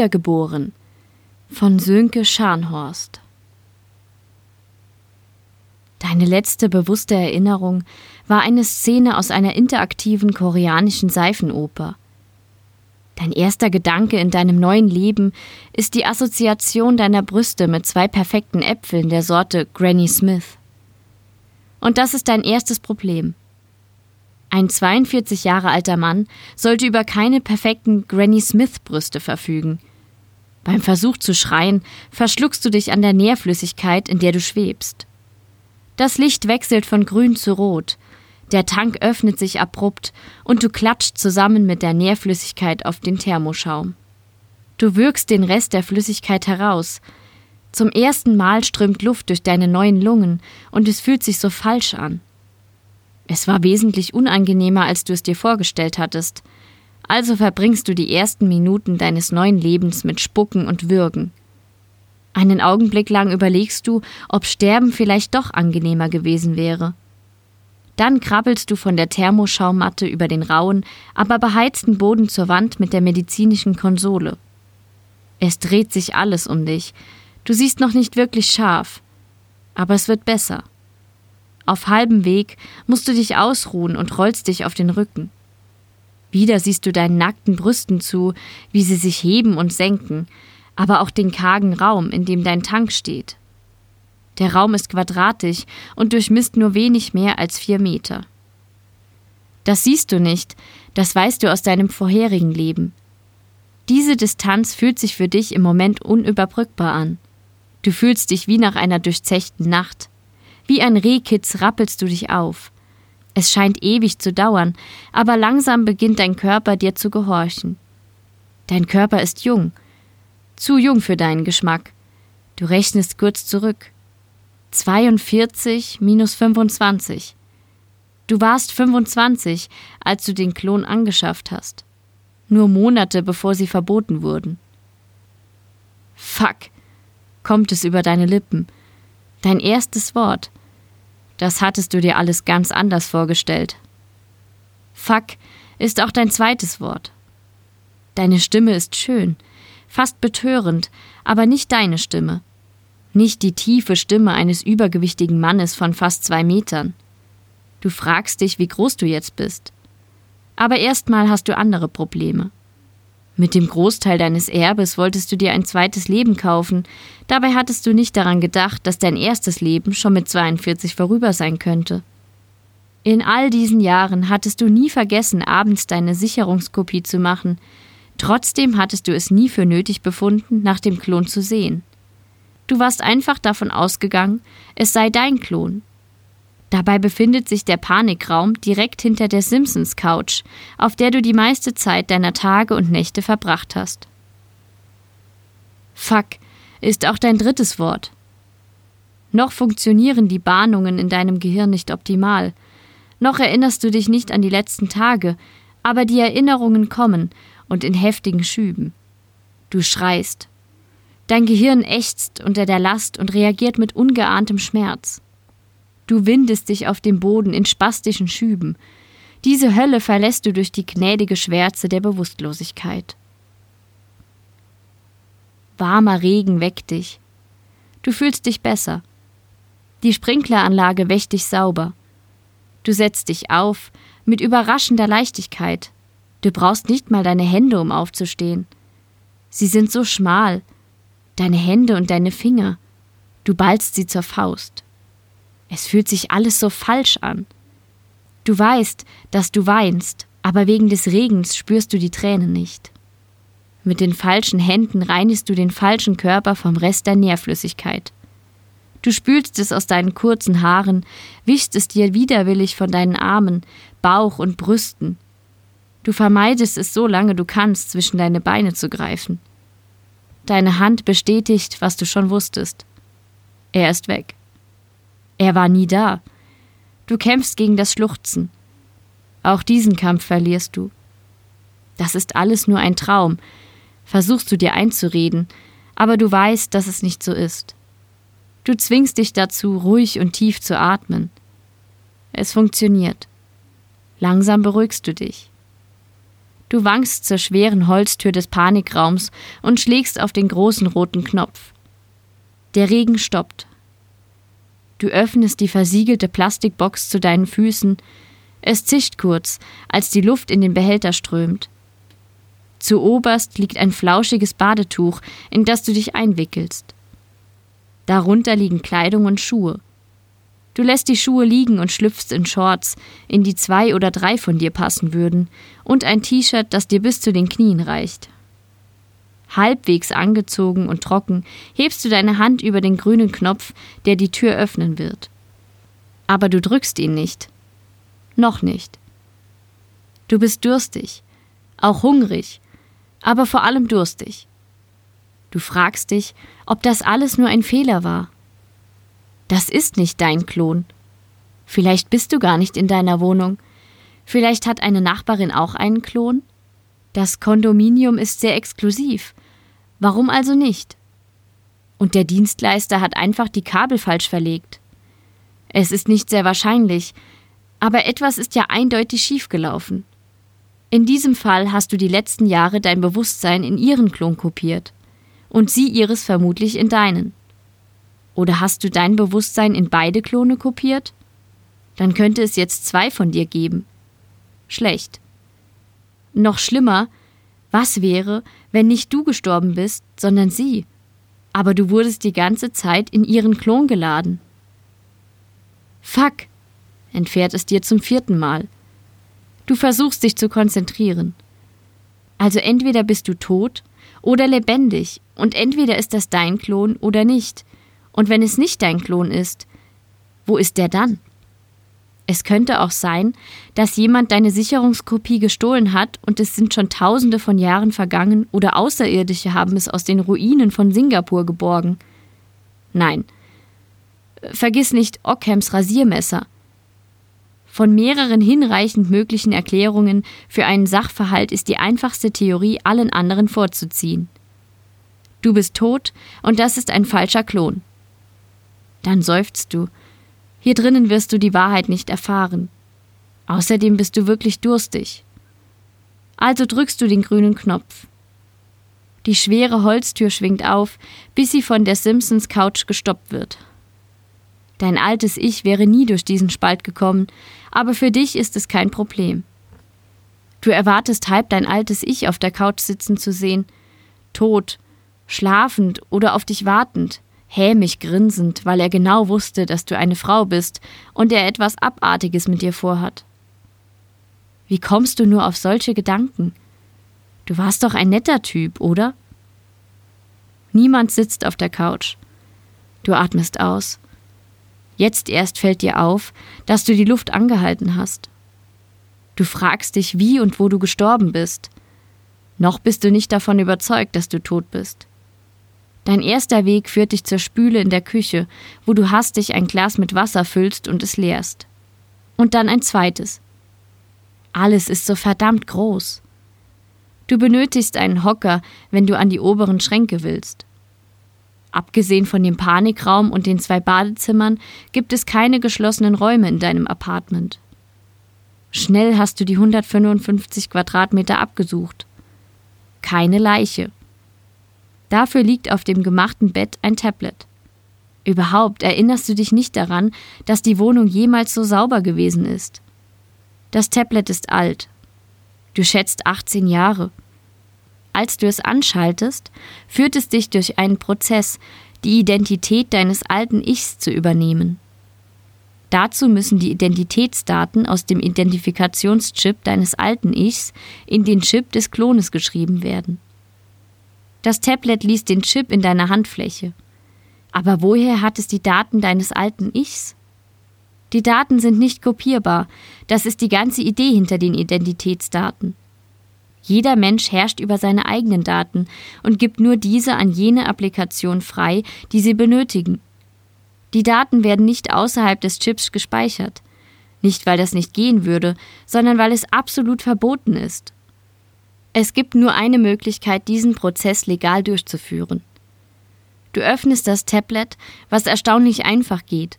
Wiedergeboren von Sönke Scharnhorst. Deine letzte bewusste Erinnerung war eine Szene aus einer interaktiven koreanischen Seifenoper. Dein erster Gedanke in deinem neuen Leben ist die Assoziation deiner Brüste mit zwei perfekten Äpfeln der Sorte Granny Smith. Und das ist dein erstes Problem. Ein 42 Jahre alter Mann sollte über keine perfekten Granny Smith Brüste verfügen. Beim Versuch zu schreien, verschluckst du dich an der Nährflüssigkeit, in der du schwebst. Das Licht wechselt von grün zu rot, der Tank öffnet sich abrupt und du klatscht zusammen mit der Nährflüssigkeit auf den Thermoschaum. Du wirkst den Rest der Flüssigkeit heraus. Zum ersten Mal strömt Luft durch deine neuen Lungen und es fühlt sich so falsch an. Es war wesentlich unangenehmer, als du es dir vorgestellt hattest. Also verbringst du die ersten Minuten deines neuen Lebens mit Spucken und Würgen. Einen Augenblick lang überlegst du, ob Sterben vielleicht doch angenehmer gewesen wäre. Dann krabbelst du von der Thermoschaumatte über den rauen, aber beheizten Boden zur Wand mit der medizinischen Konsole. Es dreht sich alles um dich. Du siehst noch nicht wirklich scharf. Aber es wird besser. Auf halbem Weg musst du dich ausruhen und rollst dich auf den Rücken. Wieder siehst du deinen nackten Brüsten zu, wie sie sich heben und senken, aber auch den kargen Raum, in dem dein Tank steht. Der Raum ist quadratisch und durchmisst nur wenig mehr als vier Meter. Das siehst du nicht, das weißt du aus deinem vorherigen Leben. Diese Distanz fühlt sich für dich im Moment unüberbrückbar an. Du fühlst dich wie nach einer durchzechten Nacht. Wie ein Rehkitz rappelst du dich auf. Es scheint ewig zu dauern, aber langsam beginnt dein Körper dir zu gehorchen. Dein Körper ist jung, zu jung für deinen Geschmack. Du rechnest kurz zurück. 42 minus 25. Du warst 25, als du den Klon angeschafft hast. Nur Monate bevor sie verboten wurden. Fuck, kommt es über deine Lippen. Dein erstes Wort. Das hattest du dir alles ganz anders vorgestellt. Fuck ist auch dein zweites Wort. Deine Stimme ist schön, fast betörend, aber nicht deine Stimme. Nicht die tiefe Stimme eines übergewichtigen Mannes von fast zwei Metern. Du fragst dich, wie groß du jetzt bist. Aber erstmal hast du andere Probleme. Mit dem Großteil deines Erbes wolltest du dir ein zweites Leben kaufen, dabei hattest du nicht daran gedacht, dass dein erstes Leben schon mit 42 vorüber sein könnte. In all diesen Jahren hattest du nie vergessen, abends deine Sicherungskopie zu machen, trotzdem hattest du es nie für nötig befunden, nach dem Klon zu sehen. Du warst einfach davon ausgegangen, es sei dein Klon, Dabei befindet sich der Panikraum direkt hinter der Simpsons Couch, auf der du die meiste Zeit deiner Tage und Nächte verbracht hast. Fuck ist auch dein drittes Wort. Noch funktionieren die Bahnungen in deinem Gehirn nicht optimal. Noch erinnerst du dich nicht an die letzten Tage, aber die Erinnerungen kommen und in heftigen Schüben. Du schreist. Dein Gehirn ächzt unter der Last und reagiert mit ungeahntem Schmerz. Du windest dich auf dem Boden in spastischen Schüben. Diese Hölle verlässt du durch die gnädige Schwärze der Bewusstlosigkeit. Warmer Regen weckt dich. Du fühlst dich besser. Die Sprinkleranlage wäscht dich sauber. Du setzt dich auf, mit überraschender Leichtigkeit. Du brauchst nicht mal deine Hände, um aufzustehen. Sie sind so schmal. Deine Hände und deine Finger. Du ballst sie zur Faust. Es fühlt sich alles so falsch an. Du weißt, dass du weinst, aber wegen des Regens spürst du die Tränen nicht. Mit den falschen Händen reinigst du den falschen Körper vom Rest der Nährflüssigkeit. Du spülst es aus deinen kurzen Haaren, wischst es dir widerwillig von deinen Armen, Bauch und Brüsten. Du vermeidest es so lange du kannst, zwischen deine Beine zu greifen. Deine Hand bestätigt, was du schon wusstest. Er ist weg. Er war nie da. Du kämpfst gegen das Schluchzen. Auch diesen Kampf verlierst du. Das ist alles nur ein Traum, versuchst du dir einzureden, aber du weißt, dass es nicht so ist. Du zwingst dich dazu, ruhig und tief zu atmen. Es funktioniert. Langsam beruhigst du dich. Du wankst zur schweren Holztür des Panikraums und schlägst auf den großen roten Knopf. Der Regen stoppt. Du öffnest die versiegelte Plastikbox zu deinen Füßen. Es zischt kurz, als die Luft in den Behälter strömt. Zu oberst liegt ein flauschiges Badetuch, in das du dich einwickelst. Darunter liegen Kleidung und Schuhe. Du lässt die Schuhe liegen und schlüpfst in Shorts, in die zwei oder drei von dir passen würden, und ein T-Shirt, das dir bis zu den Knien reicht. Halbwegs angezogen und trocken hebst du deine Hand über den grünen Knopf, der die Tür öffnen wird. Aber du drückst ihn nicht. Noch nicht. Du bist durstig, auch hungrig, aber vor allem durstig. Du fragst dich, ob das alles nur ein Fehler war das ist nicht dein Klon. Vielleicht bist du gar nicht in deiner Wohnung. Vielleicht hat eine Nachbarin auch einen Klon. Das Kondominium ist sehr exklusiv. Warum also nicht? Und der Dienstleister hat einfach die Kabel falsch verlegt. Es ist nicht sehr wahrscheinlich, aber etwas ist ja eindeutig schiefgelaufen. In diesem Fall hast du die letzten Jahre dein Bewusstsein in ihren Klon kopiert und sie ihres vermutlich in deinen. Oder hast du dein Bewusstsein in beide Klone kopiert? Dann könnte es jetzt zwei von dir geben. Schlecht. Noch schlimmer, was wäre, wenn nicht du gestorben bist, sondern sie? Aber du wurdest die ganze Zeit in ihren Klon geladen. Fuck, entfährt es dir zum vierten Mal. Du versuchst dich zu konzentrieren. Also entweder bist du tot oder lebendig, und entweder ist das dein Klon oder nicht. Und wenn es nicht dein Klon ist, wo ist der dann? Es könnte auch sein, dass jemand deine Sicherungskopie gestohlen hat und es sind schon tausende von Jahren vergangen oder Außerirdische haben es aus den Ruinen von Singapur geborgen. Nein. Vergiss nicht Ockhams Rasiermesser. Von mehreren hinreichend möglichen Erklärungen für einen Sachverhalt ist die einfachste Theorie allen anderen vorzuziehen. Du bist tot und das ist ein falscher Klon. Dann seufzt du. Hier drinnen wirst du die Wahrheit nicht erfahren. Außerdem bist du wirklich durstig. Also drückst du den grünen Knopf. Die schwere Holztür schwingt auf, bis sie von der Simpsons Couch gestoppt wird. Dein altes Ich wäre nie durch diesen Spalt gekommen, aber für dich ist es kein Problem. Du erwartest halb dein altes Ich auf der Couch sitzen zu sehen, tot, schlafend oder auf dich wartend, hämig grinsend, weil er genau wusste, dass du eine Frau bist und er etwas Abartiges mit dir vorhat. Wie kommst du nur auf solche Gedanken? Du warst doch ein netter Typ, oder? Niemand sitzt auf der Couch. Du atmest aus. Jetzt erst fällt dir auf, dass du die Luft angehalten hast. Du fragst dich, wie und wo du gestorben bist. Noch bist du nicht davon überzeugt, dass du tot bist. Dein erster Weg führt dich zur Spüle in der Küche, wo du hastig ein Glas mit Wasser füllst und es leerst. Und dann ein zweites. Alles ist so verdammt groß. Du benötigst einen Hocker, wenn du an die oberen Schränke willst. Abgesehen von dem Panikraum und den zwei Badezimmern gibt es keine geschlossenen Räume in deinem Apartment. Schnell hast du die 155 Quadratmeter abgesucht. Keine Leiche. Dafür liegt auf dem gemachten Bett ein Tablet. Überhaupt erinnerst du dich nicht daran, dass die Wohnung jemals so sauber gewesen ist. Das Tablet ist alt. Du schätzt 18 Jahre. Als du es anschaltest, führt es dich durch einen Prozess, die Identität deines alten Ichs zu übernehmen. Dazu müssen die Identitätsdaten aus dem Identifikationschip deines alten Ichs in den Chip des Klones geschrieben werden. Das Tablet liest den Chip in deiner Handfläche. Aber woher hat es die Daten deines alten Ichs? Die Daten sind nicht kopierbar, das ist die ganze Idee hinter den Identitätsdaten. Jeder Mensch herrscht über seine eigenen Daten und gibt nur diese an jene Applikation frei, die sie benötigen. Die Daten werden nicht außerhalb des Chips gespeichert. Nicht, weil das nicht gehen würde, sondern weil es absolut verboten ist. Es gibt nur eine Möglichkeit, diesen Prozess legal durchzuführen. Du öffnest das Tablet, was erstaunlich einfach geht,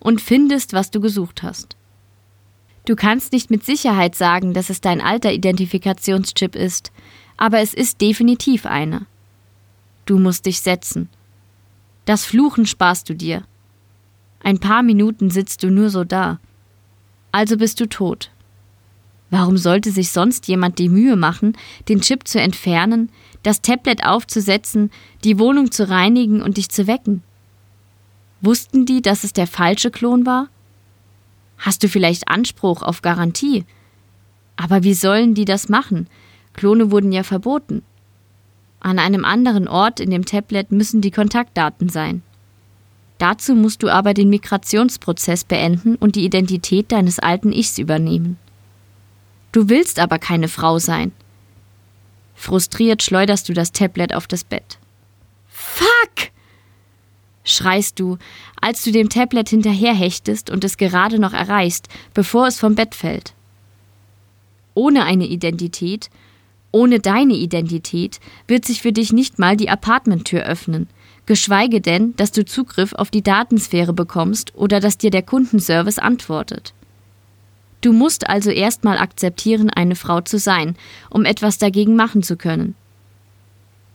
und findest, was du gesucht hast. Du kannst nicht mit Sicherheit sagen, dass es dein alter Identifikationschip ist, aber es ist definitiv einer. Du musst dich setzen. Das Fluchen sparst du dir. Ein paar Minuten sitzt du nur so da. Also bist du tot. Warum sollte sich sonst jemand die Mühe machen, den Chip zu entfernen, das Tablet aufzusetzen, die Wohnung zu reinigen und dich zu wecken? Wussten die, dass es der falsche Klon war? Hast du vielleicht Anspruch auf Garantie? Aber wie sollen die das machen? Klone wurden ja verboten. An einem anderen Ort in dem Tablet müssen die Kontaktdaten sein. Dazu musst du aber den Migrationsprozess beenden und die Identität deines alten Ichs übernehmen. Du willst aber keine Frau sein. Frustriert schleuderst du das Tablet auf das Bett. Fuck! schreist du, als du dem Tablet hinterherhechtest und es gerade noch erreichst, bevor es vom Bett fällt. Ohne eine Identität, ohne deine Identität, wird sich für dich nicht mal die Apartmenttür öffnen, geschweige denn, dass du Zugriff auf die Datensphäre bekommst oder dass dir der Kundenservice antwortet. Du musst also erstmal akzeptieren, eine Frau zu sein, um etwas dagegen machen zu können.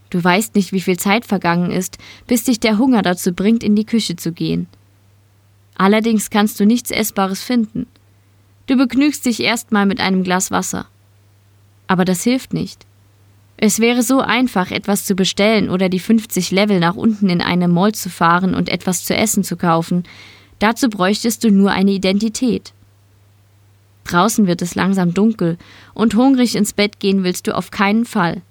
Du weißt nicht, wie viel Zeit vergangen ist, bis dich der Hunger dazu bringt, in die Küche zu gehen. Allerdings kannst du nichts Essbares finden. Du begnügst dich erstmal mit einem Glas Wasser. Aber das hilft nicht. Es wäre so einfach, etwas zu bestellen oder die 50 Level nach unten in eine Mall zu fahren und etwas zu essen zu kaufen. Dazu bräuchtest du nur eine Identität. Draußen wird es langsam dunkel und hungrig ins Bett gehen willst du auf keinen Fall.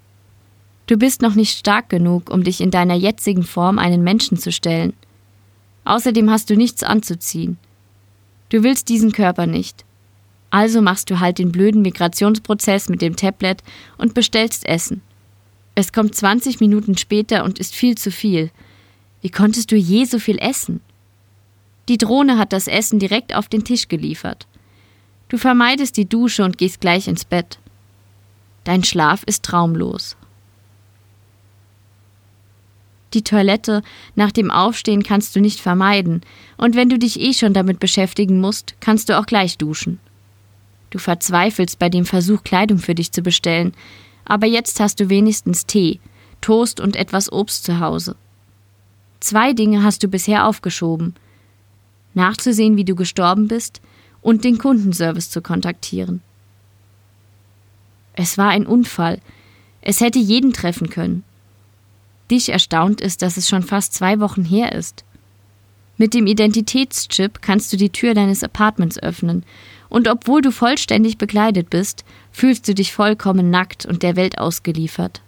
Du bist noch nicht stark genug, um dich in deiner jetzigen Form einen Menschen zu stellen. Außerdem hast du nichts anzuziehen. Du willst diesen Körper nicht. Also machst du halt den blöden Migrationsprozess mit dem Tablet und bestellst Essen. Es kommt 20 Minuten später und ist viel zu viel. Wie konntest du je so viel essen? Die Drohne hat das Essen direkt auf den Tisch geliefert. Du vermeidest die Dusche und gehst gleich ins Bett. Dein Schlaf ist traumlos. Die Toilette nach dem Aufstehen kannst du nicht vermeiden, und wenn du dich eh schon damit beschäftigen musst, kannst du auch gleich duschen. Du verzweifelst bei dem Versuch, Kleidung für dich zu bestellen, aber jetzt hast du wenigstens Tee, Toast und etwas Obst zu Hause. Zwei Dinge hast du bisher aufgeschoben. Nachzusehen, wie du gestorben bist, und den Kundenservice zu kontaktieren. Es war ein Unfall. Es hätte jeden treffen können dich erstaunt ist, dass es schon fast zwei Wochen her ist. Mit dem Identitätschip kannst du die Tür deines Apartments öffnen, und obwohl du vollständig bekleidet bist, fühlst du dich vollkommen nackt und der Welt ausgeliefert.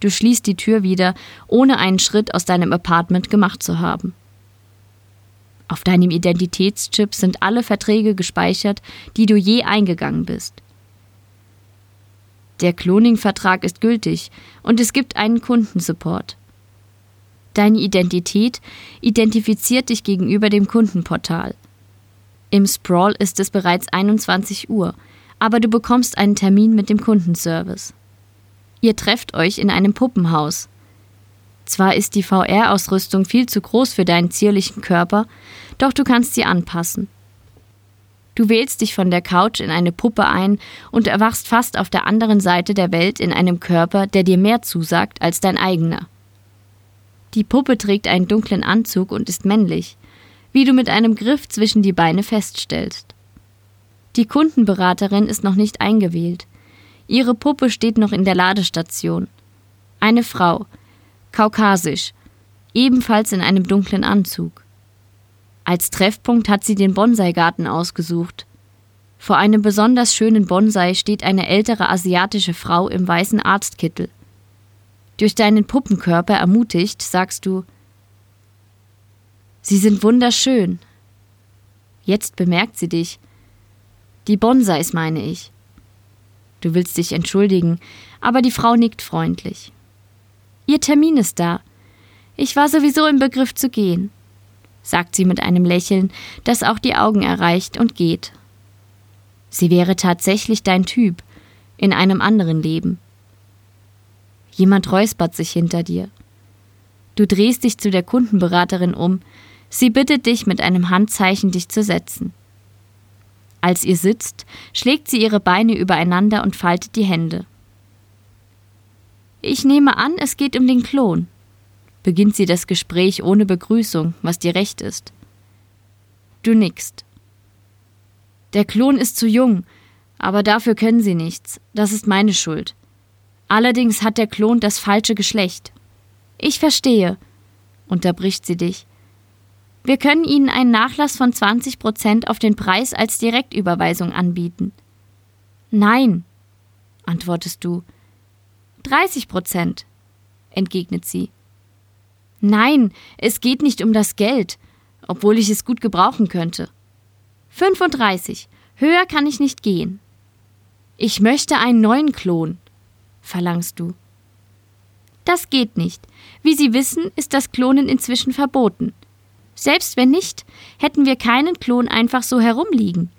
Du schließt die Tür wieder, ohne einen Schritt aus deinem Apartment gemacht zu haben. Auf deinem Identitätschip sind alle Verträge gespeichert, die du je eingegangen bist. Der Cloning-Vertrag ist gültig und es gibt einen Kundensupport. Deine Identität identifiziert dich gegenüber dem Kundenportal. Im Sprawl ist es bereits 21 Uhr, aber du bekommst einen Termin mit dem Kundenservice. Ihr trefft euch in einem Puppenhaus. Zwar ist die VR-Ausrüstung viel zu groß für deinen zierlichen Körper, doch du kannst sie anpassen. Du wählst dich von der Couch in eine Puppe ein und erwachst fast auf der anderen Seite der Welt in einem Körper, der dir mehr zusagt als dein eigener. Die Puppe trägt einen dunklen Anzug und ist männlich, wie du mit einem Griff zwischen die Beine feststellst. Die Kundenberaterin ist noch nicht eingewählt. Ihre Puppe steht noch in der Ladestation. Eine Frau, kaukasisch, ebenfalls in einem dunklen Anzug. Als Treffpunkt hat sie den Bonsai-Garten ausgesucht. Vor einem besonders schönen Bonsai steht eine ältere asiatische Frau im weißen Arztkittel. Durch deinen Puppenkörper ermutigt, sagst du Sie sind wunderschön. Jetzt bemerkt sie dich. Die Bonsais meine ich. Du willst dich entschuldigen, aber die Frau nickt freundlich. Ihr Termin ist da. Ich war sowieso im Begriff zu gehen sagt sie mit einem Lächeln, das auch die Augen erreicht und geht. Sie wäre tatsächlich dein Typ, in einem anderen Leben. Jemand räuspert sich hinter dir. Du drehst dich zu der Kundenberaterin um, sie bittet dich mit einem Handzeichen, dich zu setzen. Als ihr sitzt, schlägt sie ihre Beine übereinander und faltet die Hände. Ich nehme an, es geht um den Klon. Beginnt sie das Gespräch ohne Begrüßung, was dir recht ist. Du nickst. Der Klon ist zu jung, aber dafür können sie nichts. Das ist meine Schuld. Allerdings hat der Klon das falsche Geschlecht. Ich verstehe, unterbricht sie dich. Wir können Ihnen einen Nachlass von 20 Prozent auf den Preis als Direktüberweisung anbieten. Nein, antwortest du. 30 Prozent, entgegnet sie. Nein, es geht nicht um das Geld, obwohl ich es gut gebrauchen könnte. 35. Höher kann ich nicht gehen. Ich möchte einen neuen Klon, verlangst du. Das geht nicht. Wie Sie wissen, ist das Klonen inzwischen verboten. Selbst wenn nicht, hätten wir keinen Klon einfach so herumliegen.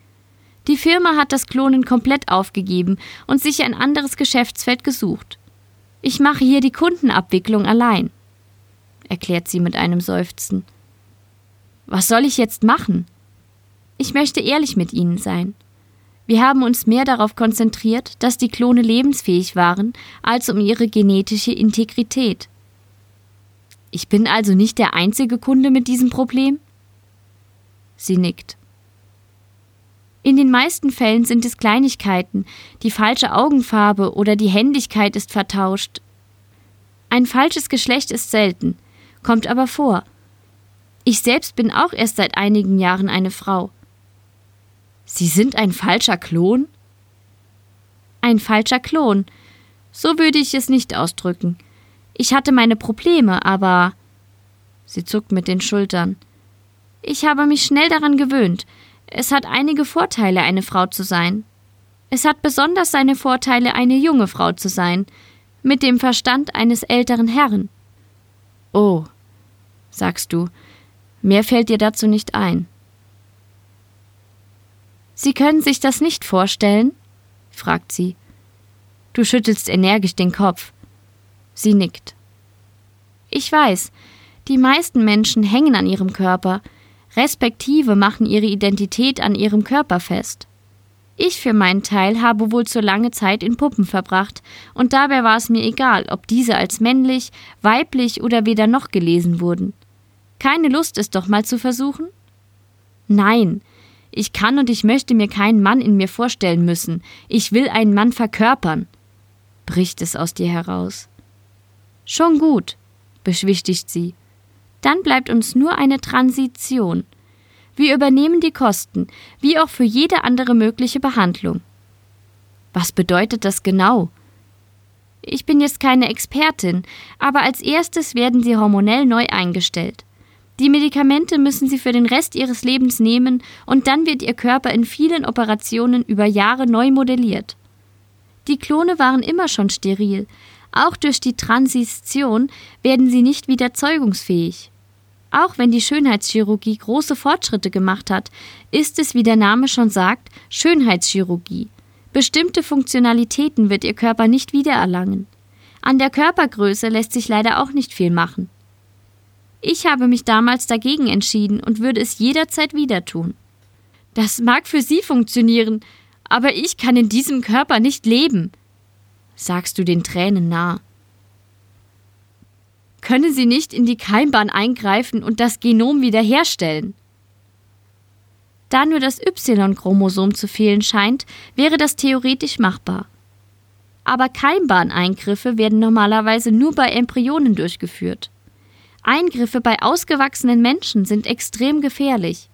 Die Firma hat das Klonen komplett aufgegeben und sich ein anderes Geschäftsfeld gesucht. Ich mache hier die Kundenabwicklung allein, erklärt sie mit einem Seufzen. Was soll ich jetzt machen? Ich möchte ehrlich mit Ihnen sein. Wir haben uns mehr darauf konzentriert, dass die Klone lebensfähig waren, als um ihre genetische Integrität. Ich bin also nicht der einzige Kunde mit diesem Problem? Sie nickt. In den meisten Fällen sind es Kleinigkeiten, die falsche Augenfarbe oder die Händigkeit ist vertauscht. Ein falsches Geschlecht ist selten, kommt aber vor. Ich selbst bin auch erst seit einigen Jahren eine Frau. Sie sind ein falscher Klon? Ein falscher Klon. So würde ich es nicht ausdrücken. Ich hatte meine Probleme, aber. Sie zuckt mit den Schultern. Ich habe mich schnell daran gewöhnt. Es hat einige Vorteile, eine Frau zu sein. Es hat besonders seine Vorteile, eine junge Frau zu sein, mit dem Verstand eines älteren Herrn. Oh, sagst du, mehr fällt dir dazu nicht ein. Sie können sich das nicht vorstellen? fragt sie. Du schüttelst energisch den Kopf. Sie nickt. Ich weiß, die meisten Menschen hängen an ihrem Körper, respektive machen ihre Identität an ihrem Körper fest. Ich für meinen Teil habe wohl zu lange Zeit in Puppen verbracht, und dabei war es mir egal, ob diese als männlich, weiblich oder weder noch gelesen wurden. Keine Lust, es doch mal zu versuchen? Nein, ich kann und ich möchte mir keinen Mann in mir vorstellen müssen. Ich will einen Mann verkörpern, bricht es aus dir heraus. Schon gut, beschwichtigt sie. Dann bleibt uns nur eine Transition. Wir übernehmen die Kosten, wie auch für jede andere mögliche Behandlung. Was bedeutet das genau? Ich bin jetzt keine Expertin, aber als erstes werden sie hormonell neu eingestellt. Die Medikamente müssen sie für den Rest ihres Lebens nehmen und dann wird ihr Körper in vielen Operationen über Jahre neu modelliert. Die Klone waren immer schon steril. Auch durch die Transition werden sie nicht wieder zeugungsfähig. Auch wenn die Schönheitschirurgie große Fortschritte gemacht hat, ist es, wie der Name schon sagt, Schönheitschirurgie. Bestimmte Funktionalitäten wird ihr Körper nicht wiedererlangen. An der Körpergröße lässt sich leider auch nicht viel machen. Ich habe mich damals dagegen entschieden und würde es jederzeit wieder tun. Das mag für Sie funktionieren, aber ich kann in diesem Körper nicht leben, sagst du den Tränen nah. Können Sie nicht in die Keimbahn eingreifen und das Genom wiederherstellen? Da nur das Y-Chromosom zu fehlen scheint, wäre das theoretisch machbar. Aber Keimbahneingriffe werden normalerweise nur bei Embryonen durchgeführt. Eingriffe bei ausgewachsenen Menschen sind extrem gefährlich.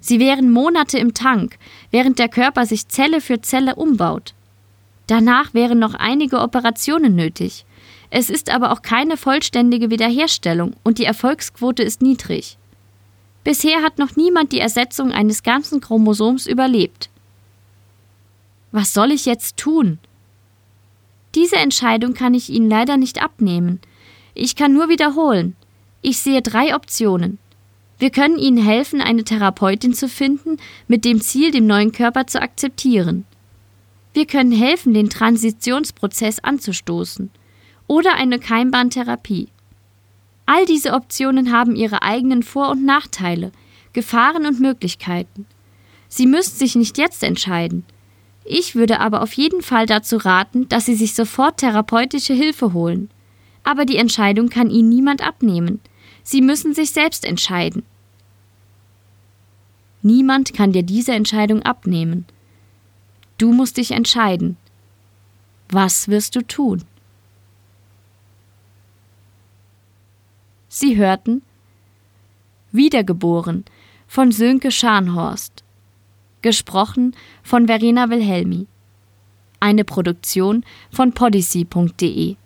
Sie wären Monate im Tank, während der Körper sich Zelle für Zelle umbaut. Danach wären noch einige Operationen nötig. Es ist aber auch keine vollständige Wiederherstellung und die Erfolgsquote ist niedrig. Bisher hat noch niemand die Ersetzung eines ganzen Chromosoms überlebt. Was soll ich jetzt tun? Diese Entscheidung kann ich Ihnen leider nicht abnehmen. Ich kann nur wiederholen. Ich sehe drei Optionen. Wir können Ihnen helfen, eine Therapeutin zu finden, mit dem Ziel, den neuen Körper zu akzeptieren. Wir können helfen, den Transitionsprozess anzustoßen. Oder eine Keimbahntherapie. All diese Optionen haben ihre eigenen Vor- und Nachteile, Gefahren und Möglichkeiten. Sie müssen sich nicht jetzt entscheiden. Ich würde aber auf jeden Fall dazu raten, dass Sie sich sofort therapeutische Hilfe holen. Aber die Entscheidung kann Ihnen niemand abnehmen. Sie müssen sich selbst entscheiden. Niemand kann dir diese Entscheidung abnehmen. Du musst dich entscheiden. Was wirst du tun? Sie hörten Wiedergeboren von Sönke Scharnhorst. Gesprochen von Verena Wilhelmi. Eine Produktion von podyssey.de